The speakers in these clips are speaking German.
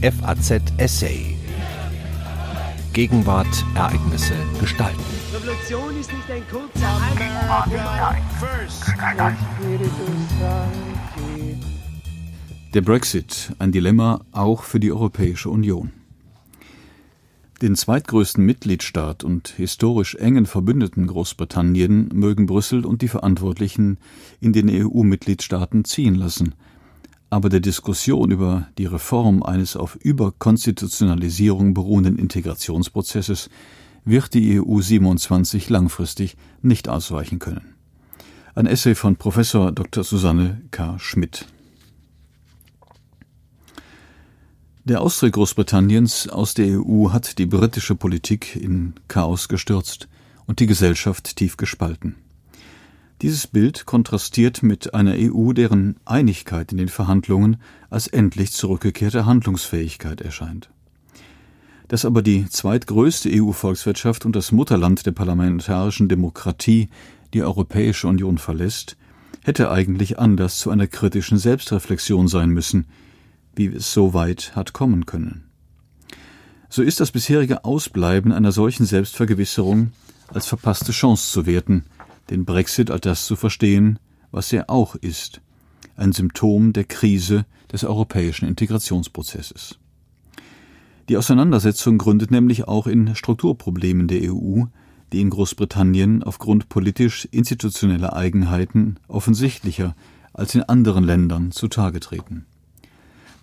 FAZ Essay. Gegenwart, Ereignisse, Gestalten. Revolution ist nicht ein kurzer Der Brexit, ein Dilemma auch für die Europäische Union. Den zweitgrößten Mitgliedstaat und historisch engen Verbündeten Großbritannien mögen Brüssel und die Verantwortlichen in den EU-Mitgliedstaaten ziehen lassen. Aber der Diskussion über die Reform eines auf Überkonstitutionalisierung beruhenden Integrationsprozesses wird die EU 27 langfristig nicht ausweichen können. Ein Essay von Professor Dr. Susanne K. Schmidt. Der Austritt Großbritanniens aus der EU hat die britische Politik in Chaos gestürzt und die Gesellschaft tief gespalten. Dieses Bild kontrastiert mit einer EU, deren Einigkeit in den Verhandlungen als endlich zurückgekehrte Handlungsfähigkeit erscheint. Dass aber die zweitgrößte EU-Volkswirtschaft und das Mutterland der parlamentarischen Demokratie die Europäische Union verlässt, hätte eigentlich Anlass zu einer kritischen Selbstreflexion sein müssen – wie es so weit hat kommen können. So ist das bisherige Ausbleiben einer solchen Selbstvergewisserung als verpasste Chance zu werten, den Brexit als das zu verstehen, was er auch ist, ein Symptom der Krise des europäischen Integrationsprozesses. Die Auseinandersetzung gründet nämlich auch in Strukturproblemen der EU, die in Großbritannien aufgrund politisch-institutioneller Eigenheiten offensichtlicher als in anderen Ländern zutage treten.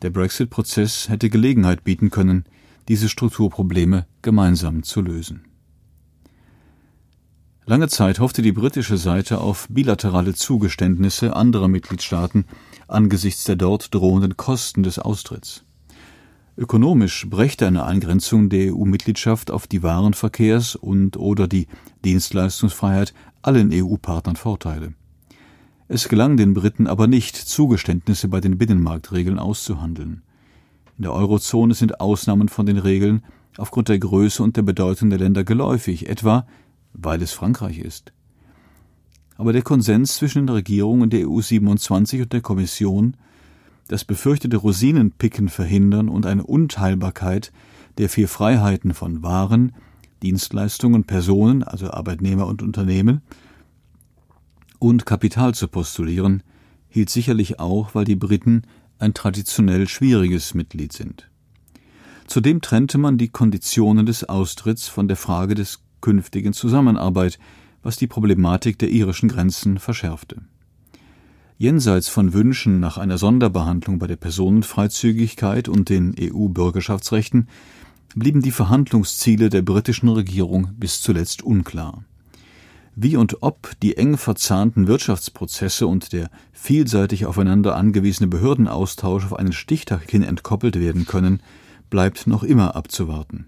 Der Brexit-Prozess hätte Gelegenheit bieten können, diese Strukturprobleme gemeinsam zu lösen. Lange Zeit hoffte die britische Seite auf bilaterale Zugeständnisse anderer Mitgliedstaaten angesichts der dort drohenden Kosten des Austritts. Ökonomisch brächte eine Eingrenzung der EU-Mitgliedschaft auf die Warenverkehrs- und oder die Dienstleistungsfreiheit allen EU-Partnern Vorteile. Es gelang den Briten aber nicht, Zugeständnisse bei den Binnenmarktregeln auszuhandeln. In der Eurozone sind Ausnahmen von den Regeln aufgrund der Größe und der Bedeutung der Länder geläufig, etwa weil es Frankreich ist. Aber der Konsens zwischen den Regierungen der EU 27 und der Kommission, das befürchtete Rosinenpicken verhindern und eine Unteilbarkeit der vier Freiheiten von Waren, Dienstleistungen, Personen, also Arbeitnehmer und Unternehmen, und Kapital zu postulieren, hielt sicherlich auch, weil die Briten ein traditionell schwieriges Mitglied sind. Zudem trennte man die Konditionen des Austritts von der Frage des künftigen Zusammenarbeit, was die Problematik der irischen Grenzen verschärfte. Jenseits von Wünschen nach einer Sonderbehandlung bei der Personenfreizügigkeit und den EU-Bürgerschaftsrechten blieben die Verhandlungsziele der britischen Regierung bis zuletzt unklar wie und ob die eng verzahnten Wirtschaftsprozesse und der vielseitig aufeinander angewiesene Behördenaustausch auf einen Stichtag hin entkoppelt werden können, bleibt noch immer abzuwarten.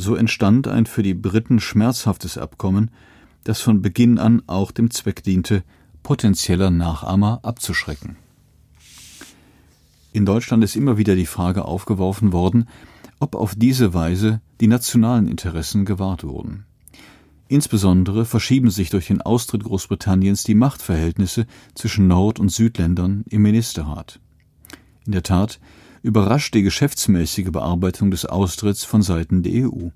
So entstand ein für die Briten schmerzhaftes Abkommen, das von Beginn an auch dem Zweck diente, potenzieller Nachahmer abzuschrecken. In Deutschland ist immer wieder die Frage aufgeworfen worden, ob auf diese Weise die nationalen Interessen gewahrt wurden. Insbesondere verschieben sich durch den Austritt Großbritanniens die Machtverhältnisse zwischen Nord- und Südländern im Ministerrat. In der Tat überrascht die geschäftsmäßige Bearbeitung des Austritts von Seiten der EU.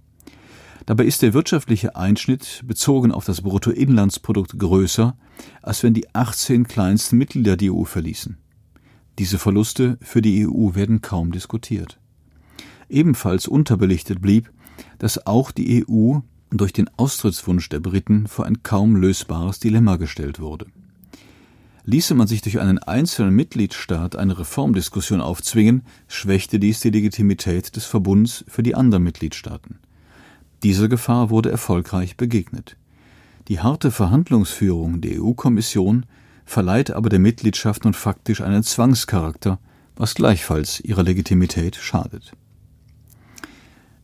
Dabei ist der wirtschaftliche Einschnitt bezogen auf das Bruttoinlandsprodukt größer, als wenn die 18 kleinsten Mitglieder die EU verließen. Diese Verluste für die EU werden kaum diskutiert. Ebenfalls unterbelichtet blieb, dass auch die EU durch den Austrittswunsch der Briten vor ein kaum lösbares Dilemma gestellt wurde. Ließe man sich durch einen einzelnen Mitgliedstaat eine Reformdiskussion aufzwingen, schwächte dies die Legitimität des Verbunds für die anderen Mitgliedstaaten. Dieser Gefahr wurde erfolgreich begegnet. Die harte Verhandlungsführung der EU-Kommission verleiht aber der Mitgliedschaft nun faktisch einen Zwangscharakter, was gleichfalls ihrer Legitimität schadet.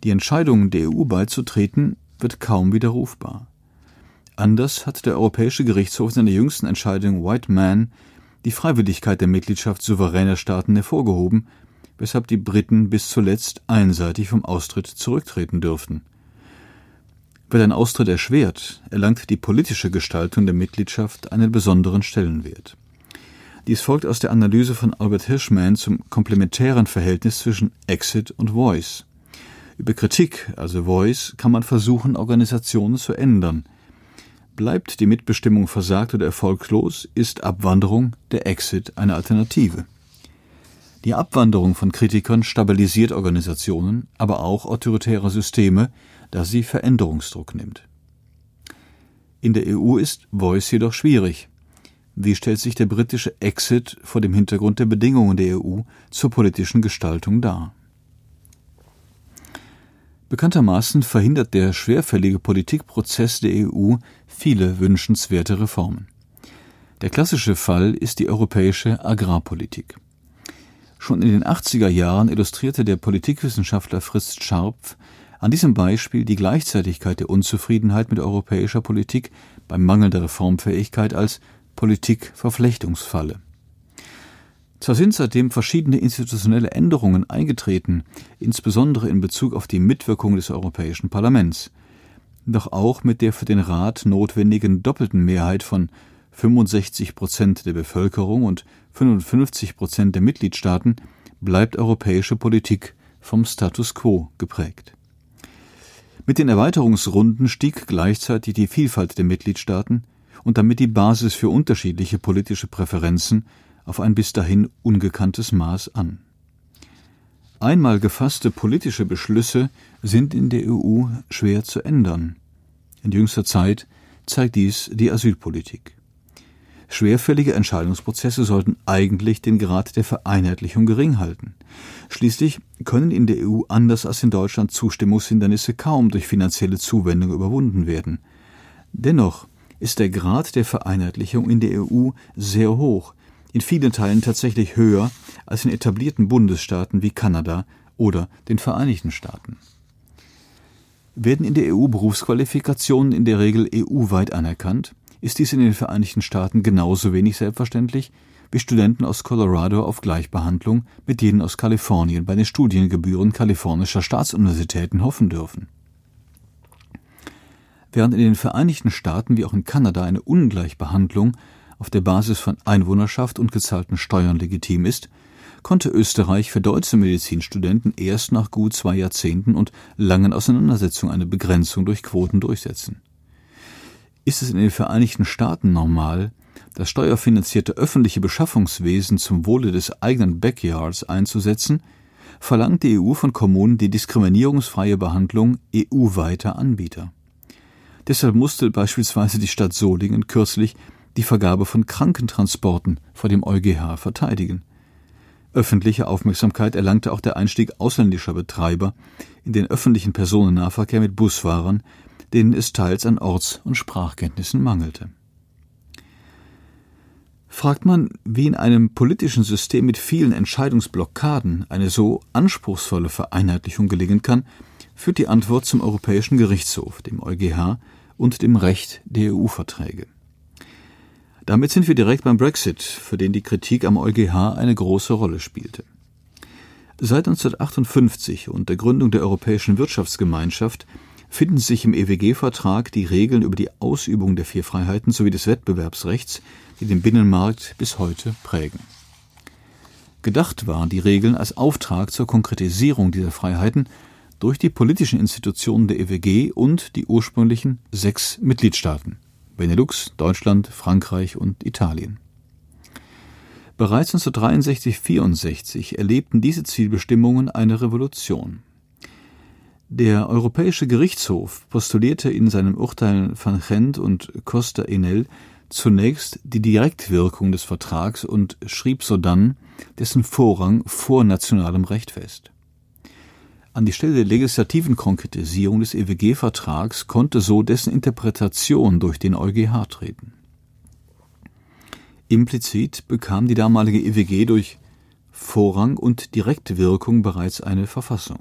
Die Entscheidung, der EU beizutreten, wird kaum widerrufbar. Anders hat der Europäische Gerichtshof in seiner jüngsten Entscheidung White Man die Freiwilligkeit der Mitgliedschaft souveräner Staaten hervorgehoben, weshalb die Briten bis zuletzt einseitig vom Austritt zurücktreten dürften. Wird ein Austritt erschwert, erlangt die politische Gestaltung der Mitgliedschaft einen besonderen Stellenwert. Dies folgt aus der Analyse von Albert Hirschman zum komplementären Verhältnis zwischen Exit und Voice. Über Kritik, also Voice, kann man versuchen, Organisationen zu ändern. Bleibt die Mitbestimmung versagt oder erfolglos, ist Abwanderung der Exit eine Alternative. Die Abwanderung von Kritikern stabilisiert Organisationen, aber auch autoritäre Systeme, da sie Veränderungsdruck nimmt. In der EU ist Voice jedoch schwierig. Wie stellt sich der britische Exit vor dem Hintergrund der Bedingungen der EU zur politischen Gestaltung dar? Bekanntermaßen verhindert der schwerfällige Politikprozess der EU viele wünschenswerte Reformen. Der klassische Fall ist die europäische Agrarpolitik. Schon in den 80er Jahren illustrierte der Politikwissenschaftler Fritz Scharpf an diesem Beispiel die Gleichzeitigkeit der Unzufriedenheit mit europäischer Politik beim Mangel der Reformfähigkeit als Politikverflechtungsfalle. Zwar sind seitdem verschiedene institutionelle Änderungen eingetreten, insbesondere in Bezug auf die Mitwirkung des Europäischen Parlaments, doch auch mit der für den Rat notwendigen doppelten Mehrheit von 65 Prozent der Bevölkerung und 55 Prozent der Mitgliedstaaten bleibt europäische Politik vom Status quo geprägt. Mit den Erweiterungsrunden stieg gleichzeitig die Vielfalt der Mitgliedstaaten und damit die Basis für unterschiedliche politische Präferenzen auf ein bis dahin ungekanntes Maß an. Einmal gefasste politische Beschlüsse sind in der EU schwer zu ändern. In jüngster Zeit zeigt dies die Asylpolitik. Schwerfällige Entscheidungsprozesse sollten eigentlich den Grad der Vereinheitlichung gering halten. Schließlich können in der EU anders als in Deutschland Zustimmungshindernisse kaum durch finanzielle Zuwendung überwunden werden. Dennoch ist der Grad der Vereinheitlichung in der EU sehr hoch, in vielen Teilen tatsächlich höher als in etablierten Bundesstaaten wie Kanada oder den Vereinigten Staaten. Werden in der EU Berufsqualifikationen in der Regel EU-weit anerkannt, ist dies in den Vereinigten Staaten genauso wenig selbstverständlich, wie Studenten aus Colorado auf Gleichbehandlung mit denen aus Kalifornien bei den Studiengebühren kalifornischer Staatsuniversitäten hoffen dürfen. Während in den Vereinigten Staaten wie auch in Kanada eine Ungleichbehandlung auf der Basis von Einwohnerschaft und gezahlten Steuern legitim ist, konnte Österreich für deutsche Medizinstudenten erst nach gut zwei Jahrzehnten und langen Auseinandersetzungen eine Begrenzung durch Quoten durchsetzen. Ist es in den Vereinigten Staaten normal, das steuerfinanzierte öffentliche Beschaffungswesen zum Wohle des eigenen Backyards einzusetzen, verlangt die EU von Kommunen die diskriminierungsfreie Behandlung EU-weiter Anbieter. Deshalb musste beispielsweise die Stadt Solingen kürzlich die Vergabe von Krankentransporten vor dem EuGH verteidigen. Öffentliche Aufmerksamkeit erlangte auch der Einstieg ausländischer Betreiber in den öffentlichen Personennahverkehr mit Busfahrern, denen es teils an Orts- und Sprachkenntnissen mangelte. Fragt man, wie in einem politischen System mit vielen Entscheidungsblockaden eine so anspruchsvolle Vereinheitlichung gelingen kann, führt die Antwort zum Europäischen Gerichtshof, dem EuGH und dem Recht der EU-Verträge. Damit sind wir direkt beim Brexit, für den die Kritik am EuGH eine große Rolle spielte. Seit 1958 und der Gründung der Europäischen Wirtschaftsgemeinschaft finden sich im EWG-Vertrag die Regeln über die Ausübung der vier Freiheiten sowie des Wettbewerbsrechts, die den Binnenmarkt bis heute prägen. Gedacht waren die Regeln als Auftrag zur Konkretisierung dieser Freiheiten durch die politischen Institutionen der EWG und die ursprünglichen sechs Mitgliedstaaten Benelux, Deutschland, Frankreich und Italien. Bereits 1963-64 erlebten diese Zielbestimmungen eine Revolution. Der Europäische Gerichtshof postulierte in seinem Urteil Van Gent und Costa Enel zunächst die Direktwirkung des Vertrags und schrieb sodann dessen Vorrang vor nationalem Recht fest. An die Stelle der legislativen Konkretisierung des EWG-Vertrags konnte so dessen Interpretation durch den EuGH treten. Implizit bekam die damalige EWG durch Vorrang und Direktwirkung bereits eine Verfassung.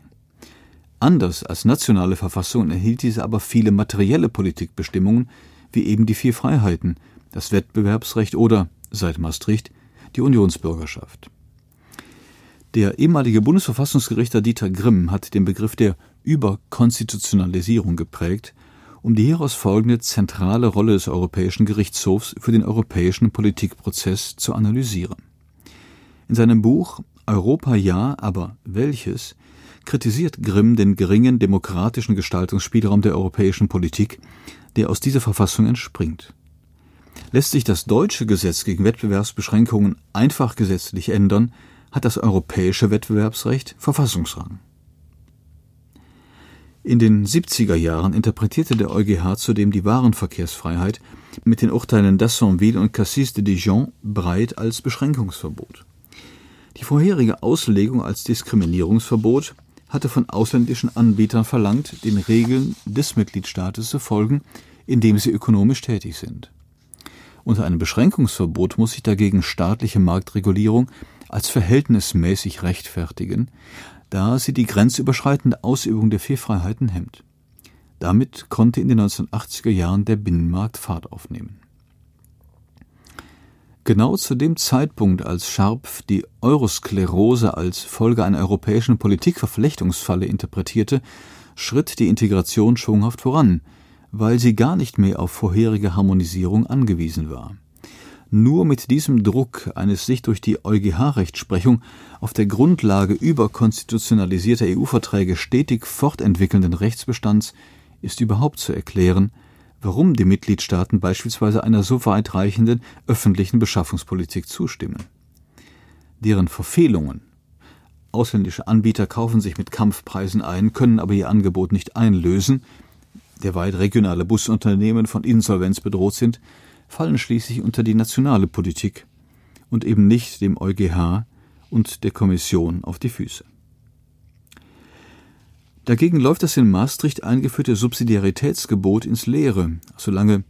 Anders als nationale Verfassungen erhielt diese aber viele materielle Politikbestimmungen, wie eben die vier Freiheiten, das Wettbewerbsrecht oder, seit Maastricht, die Unionsbürgerschaft. Der ehemalige Bundesverfassungsgerichter Dieter Grimm hat den Begriff der Überkonstitutionalisierung geprägt um die hieraus folgende zentrale Rolle des Europäischen Gerichtshofs für den europäischen Politikprozess zu analysieren. In seinem Buch Europa ja, aber welches kritisiert Grimm den geringen demokratischen Gestaltungsspielraum der europäischen Politik, der aus dieser Verfassung entspringt. Lässt sich das deutsche Gesetz gegen Wettbewerbsbeschränkungen einfach gesetzlich ändern, hat das europäische Wettbewerbsrecht Verfassungsrang. In den 70er Jahren interpretierte der EuGH zudem die Warenverkehrsfreiheit mit den Urteilen d'Assonville und Cassis de Dijon breit als Beschränkungsverbot. Die vorherige Auslegung als Diskriminierungsverbot hatte von ausländischen Anbietern verlangt, den Regeln des Mitgliedstaates zu folgen, in dem sie ökonomisch tätig sind. Unter einem Beschränkungsverbot muss sich dagegen staatliche Marktregulierung als verhältnismäßig rechtfertigen, da sie die grenzüberschreitende Ausübung der vier Freiheiten hemmt. Damit konnte in den 1980er Jahren der Binnenmarkt Fahrt aufnehmen. Genau zu dem Zeitpunkt, als Scharpf die Eurosklerose als Folge einer europäischen Politikverflechtungsfalle interpretierte, schritt die Integration schwunghaft voran, weil sie gar nicht mehr auf vorherige Harmonisierung angewiesen war. Nur mit diesem Druck eines sich durch die EuGH-Rechtsprechung auf der Grundlage überkonstitutionalisierter EU-Verträge stetig fortentwickelnden Rechtsbestands ist überhaupt zu erklären, warum die Mitgliedstaaten beispielsweise einer so weitreichenden öffentlichen Beschaffungspolitik zustimmen. Deren Verfehlungen Ausländische Anbieter kaufen sich mit Kampfpreisen ein, können aber ihr Angebot nicht einlösen, derweit regionale Busunternehmen von Insolvenz bedroht sind, fallen schließlich unter die nationale Politik und eben nicht dem EuGH und der Kommission auf die Füße. Dagegen läuft das in Maastricht eingeführte Subsidiaritätsgebot ins Leere, solange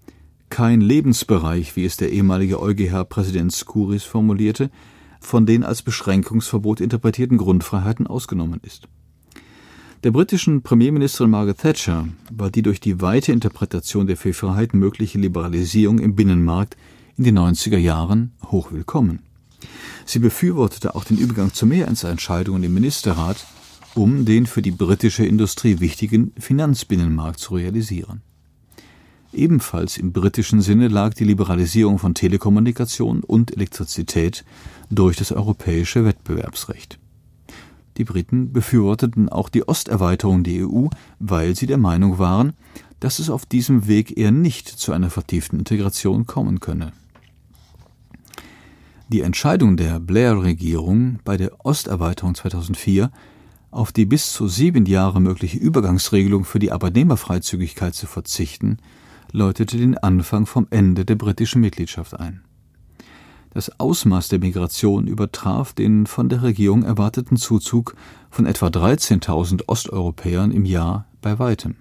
kein Lebensbereich, wie es der ehemalige EuGH-Präsident Skouris formulierte, von den als Beschränkungsverbot interpretierten Grundfreiheiten ausgenommen ist. Der britischen Premierministerin Margaret Thatcher war die durch die weite Interpretation der vier Freiheiten mögliche Liberalisierung im Binnenmarkt in den 90er Jahren hochwillkommen. Sie befürwortete auch den Übergang zu Mehrheitsentscheidungen im Ministerrat um den für die britische Industrie wichtigen Finanzbinnenmarkt zu realisieren. Ebenfalls im britischen Sinne lag die Liberalisierung von Telekommunikation und Elektrizität durch das europäische Wettbewerbsrecht. Die Briten befürworteten auch die Osterweiterung der EU, weil sie der Meinung waren, dass es auf diesem Weg eher nicht zu einer vertieften Integration kommen könne. Die Entscheidung der Blair-Regierung bei der Osterweiterung 2004 auf die bis zu sieben Jahre mögliche Übergangsregelung für die Arbeitnehmerfreizügigkeit zu verzichten, läutete den Anfang vom Ende der britischen Mitgliedschaft ein. Das Ausmaß der Migration übertraf den von der Regierung erwarteten Zuzug von etwa 13.000 Osteuropäern im Jahr bei weitem.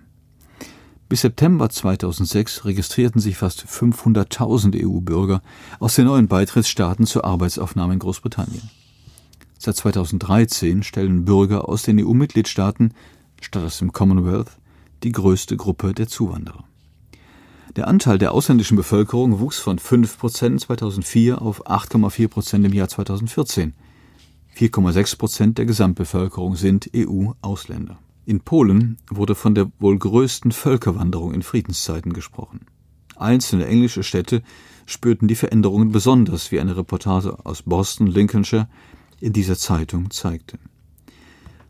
Bis September 2006 registrierten sich fast 500.000 EU-Bürger aus den neuen Beitrittsstaaten zur Arbeitsaufnahme in Großbritannien. Seit 2013 stellen Bürger aus den EU-Mitgliedstaaten statt aus dem Commonwealth die größte Gruppe der Zuwanderer. Der Anteil der ausländischen Bevölkerung wuchs von 5 Prozent 2004 auf 8,4 Prozent im Jahr 2014. 4,6 Prozent der Gesamtbevölkerung sind EU-Ausländer. In Polen wurde von der wohl größten Völkerwanderung in Friedenszeiten gesprochen. Einzelne englische Städte spürten die Veränderungen besonders, wie eine Reportage aus Boston, Lincolnshire, in dieser Zeitung zeigte.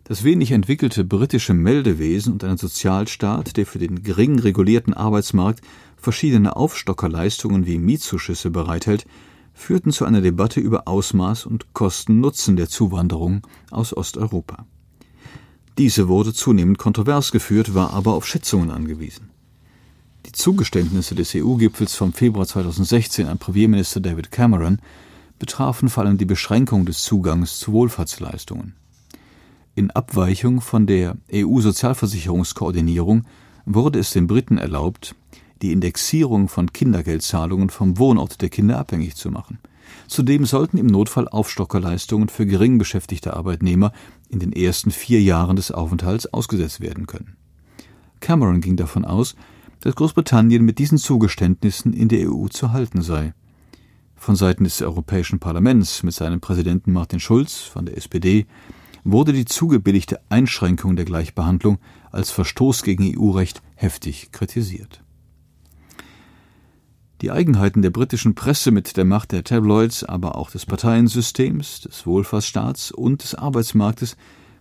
Das wenig entwickelte britische Meldewesen und ein Sozialstaat, der für den gering regulierten Arbeitsmarkt verschiedene Aufstockerleistungen wie Mietzuschüsse bereithält, führten zu einer Debatte über Ausmaß und Kosten-Nutzen der Zuwanderung aus Osteuropa. Diese wurde zunehmend kontrovers geführt, war aber auf Schätzungen angewiesen. Die Zugeständnisse des EU-Gipfels vom Februar 2016 an Premierminister David Cameron betrafen vor allem die Beschränkung des Zugangs zu Wohlfahrtsleistungen. In Abweichung von der EU-Sozialversicherungskoordinierung wurde es den Briten erlaubt, die Indexierung von Kindergeldzahlungen vom Wohnort der Kinder abhängig zu machen. Zudem sollten im Notfall Aufstockerleistungen für gering beschäftigte Arbeitnehmer in den ersten vier Jahren des Aufenthalts ausgesetzt werden können. Cameron ging davon aus, dass Großbritannien mit diesen Zugeständnissen in der EU zu halten sei von Seiten des Europäischen Parlaments mit seinem Präsidenten Martin Schulz von der SPD wurde die zugebilligte Einschränkung der Gleichbehandlung als Verstoß gegen EU-Recht heftig kritisiert. Die Eigenheiten der britischen Presse mit der Macht der Tabloids, aber auch des Parteiensystems, des Wohlfahrtsstaats und des Arbeitsmarktes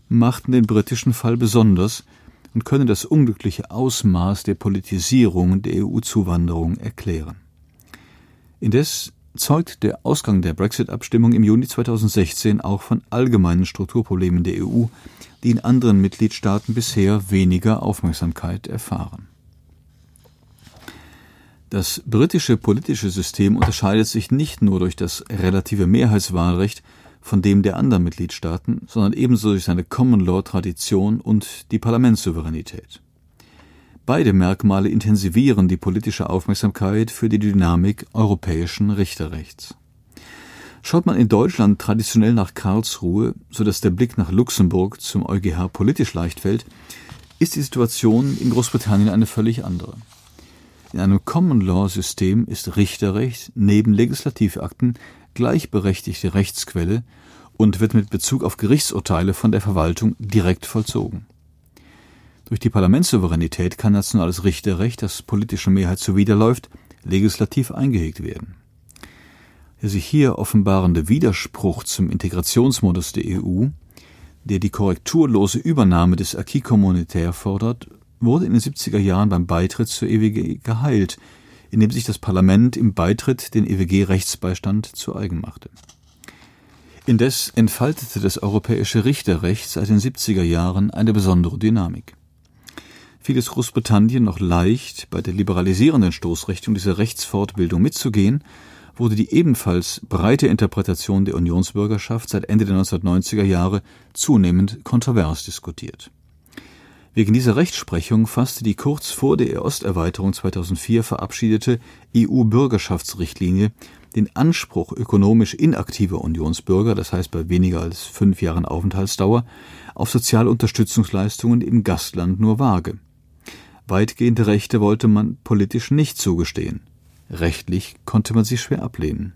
machten den britischen Fall besonders und können das unglückliche Ausmaß der Politisierung der EU-Zuwanderung erklären. Indes zeugt der Ausgang der Brexit-Abstimmung im Juni 2016 auch von allgemeinen Strukturproblemen der EU, die in anderen Mitgliedstaaten bisher weniger Aufmerksamkeit erfahren. Das britische politische System unterscheidet sich nicht nur durch das relative Mehrheitswahlrecht von dem der anderen Mitgliedstaaten, sondern ebenso durch seine Common Law Tradition und die Parlamentssouveränität. Beide Merkmale intensivieren die politische Aufmerksamkeit für die Dynamik europäischen Richterrechts. Schaut man in Deutschland traditionell nach Karlsruhe, so dass der Blick nach Luxemburg zum EuGH politisch leicht fällt, ist die Situation in Großbritannien eine völlig andere. In einem Common Law System ist Richterrecht neben Legislativakten gleichberechtigte Rechtsquelle und wird mit Bezug auf Gerichtsurteile von der Verwaltung direkt vollzogen. Durch die Parlamentssouveränität kann nationales Richterrecht, das politischer Mehrheit zuwiderläuft, legislativ eingehegt werden. Der sich hier offenbarende Widerspruch zum Integrationsmodus der EU, der die korrekturlose Übernahme des Acquis communautaire fordert, wurde in den 70er Jahren beim Beitritt zur EWG geheilt, indem sich das Parlament im Beitritt den EWG-Rechtsbeistand zu eigen machte. Indes entfaltete das europäische Richterrecht seit den 70er Jahren eine besondere Dynamik fiel es Großbritannien noch leicht, bei der liberalisierenden Stoßrichtung dieser Rechtsfortbildung mitzugehen, wurde die ebenfalls breite Interpretation der Unionsbürgerschaft seit Ende der 1990er Jahre zunehmend kontrovers diskutiert. Wegen dieser Rechtsprechung fasste die kurz vor der Osterweiterung 2004 verabschiedete EU-Bürgerschaftsrichtlinie den Anspruch ökonomisch inaktiver Unionsbürger, das heißt bei weniger als fünf Jahren Aufenthaltsdauer, auf soziale Unterstützungsleistungen im Gastland nur vage. Weitgehende Rechte wollte man politisch nicht zugestehen. Rechtlich konnte man sie schwer ablehnen.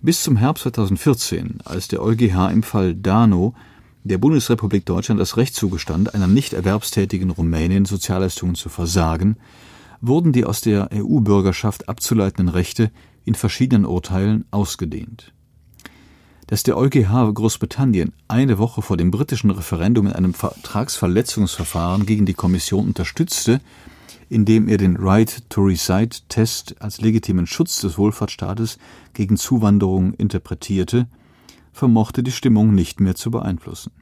Bis zum Herbst 2014, als der EuGH im Fall Dano der Bundesrepublik Deutschland das Recht zugestand, einer nicht erwerbstätigen Rumänin Sozialleistungen zu versagen, wurden die aus der EU-Bürgerschaft abzuleitenden Rechte in verschiedenen Urteilen ausgedehnt dass der EuGH Großbritannien eine Woche vor dem britischen Referendum in einem Vertragsverletzungsverfahren gegen die Kommission unterstützte, indem er den Right to Reside Test als legitimen Schutz des Wohlfahrtsstaates gegen Zuwanderung interpretierte, vermochte die Stimmung nicht mehr zu beeinflussen.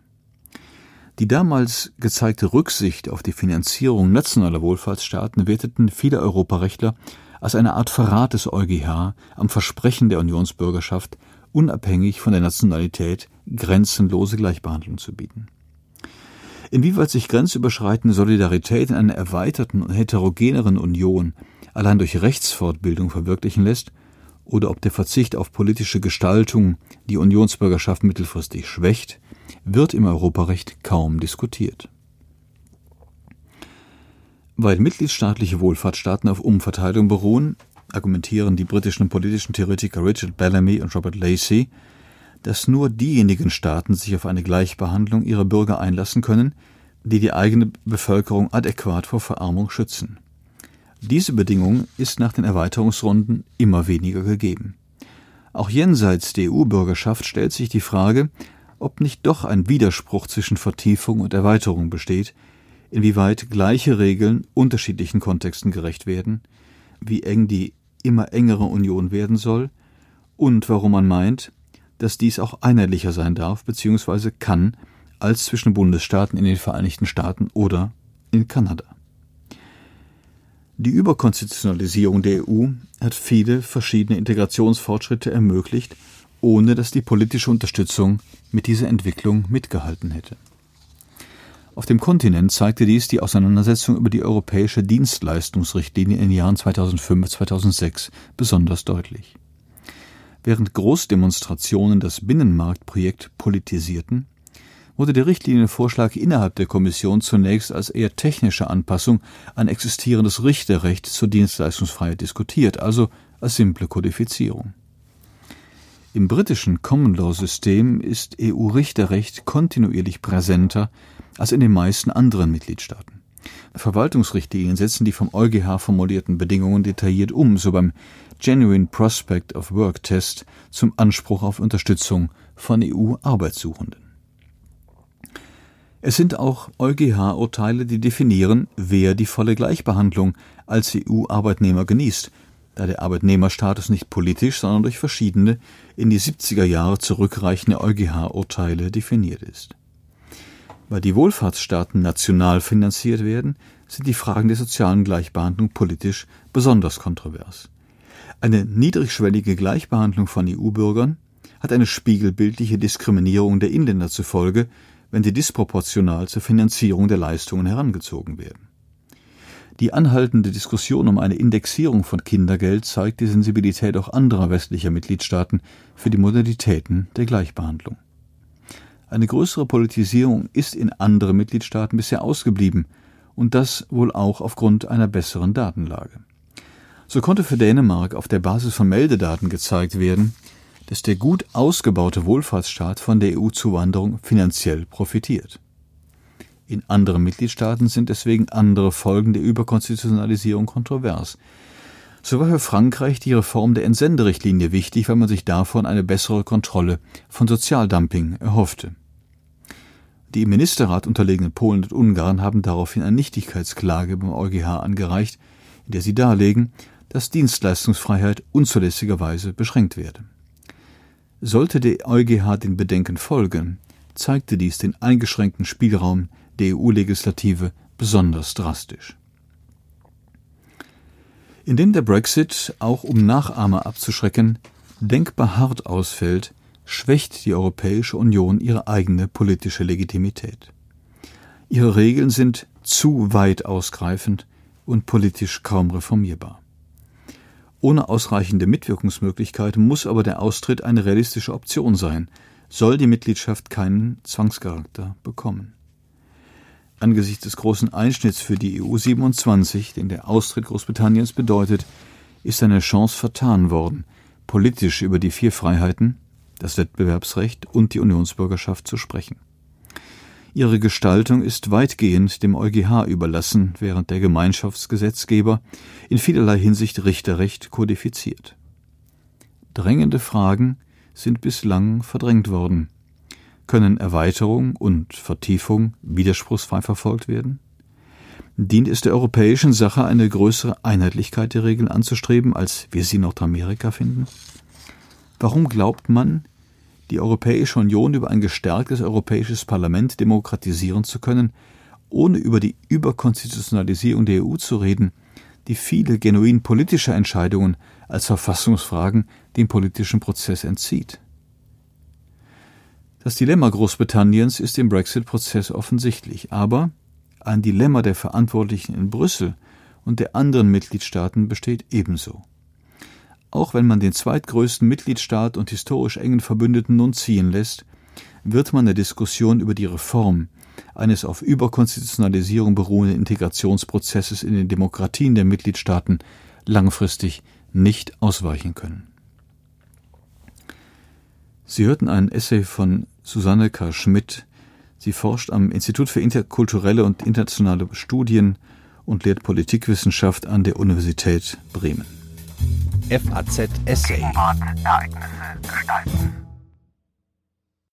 Die damals gezeigte Rücksicht auf die Finanzierung nationaler Wohlfahrtsstaaten werteten viele Europarechtler als eine Art Verrat des EuGH am Versprechen der Unionsbürgerschaft unabhängig von der Nationalität grenzenlose Gleichbehandlung zu bieten. Inwieweit sich grenzüberschreitende Solidarität in einer erweiterten und heterogeneren Union allein durch Rechtsfortbildung verwirklichen lässt, oder ob der Verzicht auf politische Gestaltung die Unionsbürgerschaft mittelfristig schwächt, wird im Europarecht kaum diskutiert. Weil mitgliedstaatliche Wohlfahrtsstaaten auf Umverteilung beruhen, argumentieren die britischen politischen Theoretiker Richard Bellamy und Robert Lacey, dass nur diejenigen Staaten sich auf eine Gleichbehandlung ihrer Bürger einlassen können, die die eigene Bevölkerung adäquat vor Verarmung schützen. Diese Bedingung ist nach den Erweiterungsrunden immer weniger gegeben. Auch jenseits der EU-Bürgerschaft stellt sich die Frage, ob nicht doch ein Widerspruch zwischen Vertiefung und Erweiterung besteht, inwieweit gleiche Regeln unterschiedlichen Kontexten gerecht werden, wie eng die immer engere Union werden soll und warum man meint, dass dies auch einheitlicher sein darf bzw. kann als zwischen Bundesstaaten in den Vereinigten Staaten oder in Kanada. Die Überkonstitutionalisierung der EU hat viele verschiedene Integrationsfortschritte ermöglicht, ohne dass die politische Unterstützung mit dieser Entwicklung mitgehalten hätte. Auf dem Kontinent zeigte dies die Auseinandersetzung über die europäische Dienstleistungsrichtlinie in den Jahren 2005-2006 besonders deutlich. Während Großdemonstrationen das Binnenmarktprojekt politisierten, wurde der Richtlinienvorschlag innerhalb der Kommission zunächst als eher technische Anpassung an existierendes Richterrecht zur Dienstleistungsfreiheit diskutiert, also als simple Kodifizierung. Im britischen Common Law System ist EU-Richterrecht kontinuierlich präsenter als in den meisten anderen Mitgliedstaaten. Verwaltungsrichtlinien setzen die vom EuGH formulierten Bedingungen detailliert um, so beim Genuine Prospect of Work Test zum Anspruch auf Unterstützung von EU-Arbeitssuchenden. Es sind auch EuGH-Urteile, die definieren, wer die volle Gleichbehandlung als EU-Arbeitnehmer genießt da der Arbeitnehmerstatus nicht politisch, sondern durch verschiedene in die 70er Jahre zurückreichende EuGH-Urteile definiert ist. Weil die Wohlfahrtsstaaten national finanziert werden, sind die Fragen der sozialen Gleichbehandlung politisch besonders kontrovers. Eine niedrigschwellige Gleichbehandlung von EU-Bürgern hat eine spiegelbildliche Diskriminierung der Inländer zur Folge, wenn sie disproportional zur Finanzierung der Leistungen herangezogen werden. Die anhaltende Diskussion um eine Indexierung von Kindergeld zeigt die Sensibilität auch anderer westlicher Mitgliedstaaten für die Modalitäten der Gleichbehandlung. Eine größere Politisierung ist in anderen Mitgliedstaaten bisher ausgeblieben, und das wohl auch aufgrund einer besseren Datenlage. So konnte für Dänemark auf der Basis von Meldedaten gezeigt werden, dass der gut ausgebaute Wohlfahrtsstaat von der EU-Zuwanderung finanziell profitiert. In anderen Mitgliedstaaten sind deswegen andere Folgen der Überkonstitutionalisierung kontrovers. So war für Frankreich die Reform der Entsenderichtlinie wichtig, weil man sich davon eine bessere Kontrolle von Sozialdumping erhoffte. Die im Ministerrat unterlegenen Polen und Ungarn haben daraufhin eine Nichtigkeitsklage beim EuGH angereicht, in der sie darlegen, dass Dienstleistungsfreiheit unzulässigerweise beschränkt werde. Sollte der EuGH den Bedenken folgen, zeigte dies den eingeschränkten Spielraum der EU-Legislative besonders drastisch. Indem der Brexit, auch um Nachahmer abzuschrecken, denkbar hart ausfällt, schwächt die Europäische Union ihre eigene politische Legitimität. Ihre Regeln sind zu weit ausgreifend und politisch kaum reformierbar. Ohne ausreichende Mitwirkungsmöglichkeiten muss aber der Austritt eine realistische Option sein, soll die Mitgliedschaft keinen Zwangscharakter bekommen. Angesichts des großen Einschnitts für die EU 27, den der Austritt Großbritanniens bedeutet, ist eine Chance vertan worden, politisch über die vier Freiheiten, das Wettbewerbsrecht und die Unionsbürgerschaft zu sprechen. Ihre Gestaltung ist weitgehend dem EuGH überlassen, während der Gemeinschaftsgesetzgeber in vielerlei Hinsicht Richterrecht kodifiziert. Drängende Fragen sind bislang verdrängt worden. Können Erweiterung und Vertiefung widerspruchsfrei verfolgt werden? Dient es der europäischen Sache, eine größere Einheitlichkeit der Regeln anzustreben, als wir sie in Nordamerika finden? Warum glaubt man, die Europäische Union über ein gestärktes Europäisches Parlament demokratisieren zu können, ohne über die Überkonstitutionalisierung der EU zu reden, die viele genuin politische Entscheidungen als Verfassungsfragen dem politischen Prozess entzieht? Das Dilemma Großbritanniens ist im Brexit-Prozess offensichtlich, aber ein Dilemma der Verantwortlichen in Brüssel und der anderen Mitgliedstaaten besteht ebenso. Auch wenn man den zweitgrößten Mitgliedstaat und historisch engen Verbündeten nun ziehen lässt, wird man der Diskussion über die Reform eines auf Überkonstitutionalisierung beruhenden Integrationsprozesses in den Demokratien der Mitgliedstaaten langfristig nicht ausweichen können. Sie hörten einen Essay von Susanne K. Schmidt. Sie forscht am Institut für interkulturelle und internationale Studien und lehrt Politikwissenschaft an der Universität Bremen. FAZ Essay. Ereignisse gestalten.